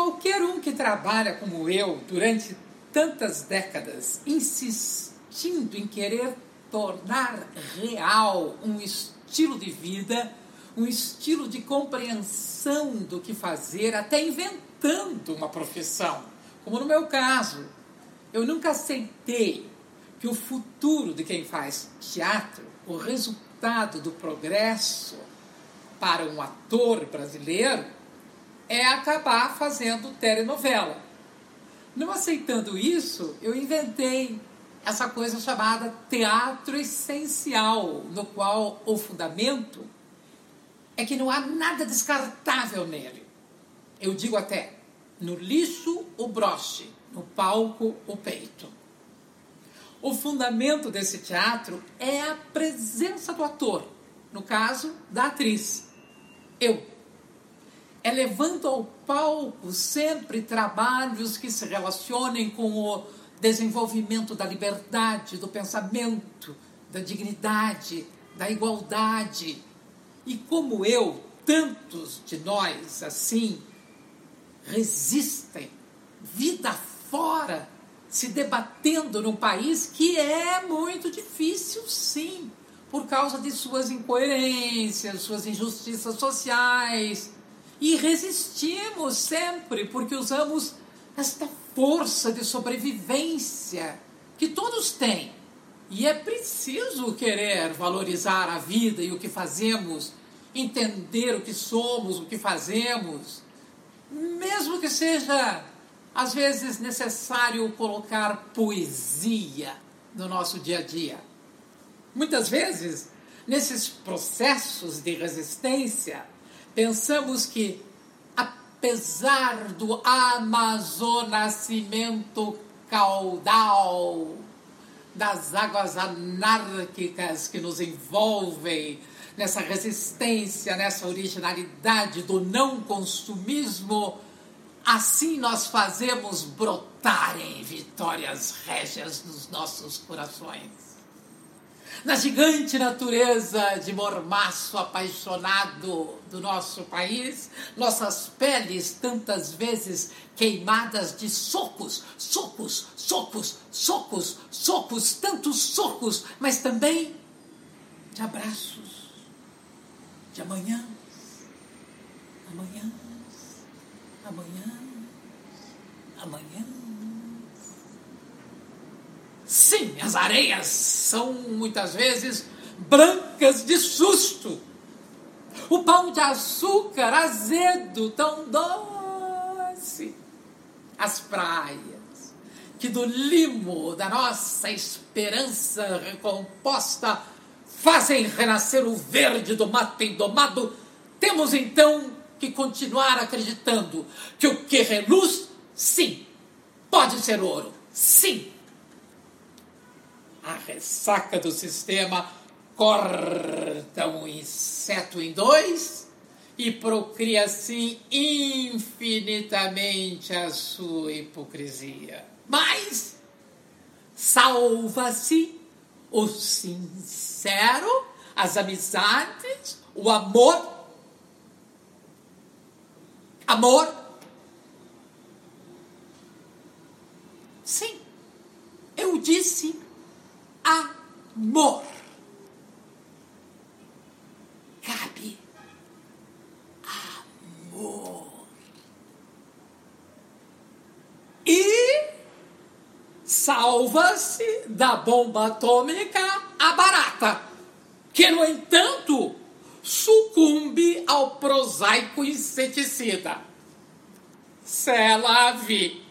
qualquer um que trabalha como eu durante tantas décadas, insistindo em querer tornar real um estilo de vida, um estilo de compreensão do que fazer, até inventando uma profissão. Como no meu caso, eu nunca aceitei que o futuro de quem faz teatro, o resultado do progresso para um ator brasileiro, é acabar fazendo telenovela. Não aceitando isso, eu inventei essa coisa chamada teatro essencial, no qual o fundamento é que não há nada descartável nele. Eu digo até, no lixo o broche, no palco o peito. O fundamento desse teatro é a presença do ator, no caso, da atriz. Eu. É levando ao palco sempre trabalhos que se relacionem com o desenvolvimento da liberdade, do pensamento, da dignidade, da igualdade. E como eu, tantos de nós assim resistem vida fora, se debatendo num país que é muito difícil, sim, por causa de suas incoerências, suas injustiças sociais. E resistimos sempre porque usamos esta força de sobrevivência que todos têm. E é preciso querer valorizar a vida e o que fazemos, entender o que somos, o que fazemos, mesmo que seja às vezes necessário colocar poesia no nosso dia a dia. Muitas vezes, nesses processos de resistência, pensamos que apesar do amazonacimento caudal, das águas anárquicas que nos envolvem, nessa resistência, nessa originalidade do não consumismo, assim nós fazemos brotarem vitórias régias nos nossos corações na gigante natureza de mormaço apaixonado do nosso país, nossas peles tantas vezes queimadas de socos, socos, socos, socos, socos, tantos socos, mas também de abraços, de amanhã, amanhã, amanhã, amanhã. Sim, as areias são muitas vezes brancas de susto. O pão de açúcar azedo, tão doce. As praias, que do limo da nossa esperança recomposta fazem renascer o verde do mato indomado, temos então que continuar acreditando que o que reluz, sim, pode ser ouro, sim, a ressaca do sistema corta um inseto em dois e procria assim infinitamente a sua hipocrisia. Mas salva-se o sincero, as amizades, o amor. Amor. Sim, eu disse amor. Cabe amor. E salva-se da bomba atômica a barata, que, no entanto, sucumbe ao prosaico inseticida. C'est la vie.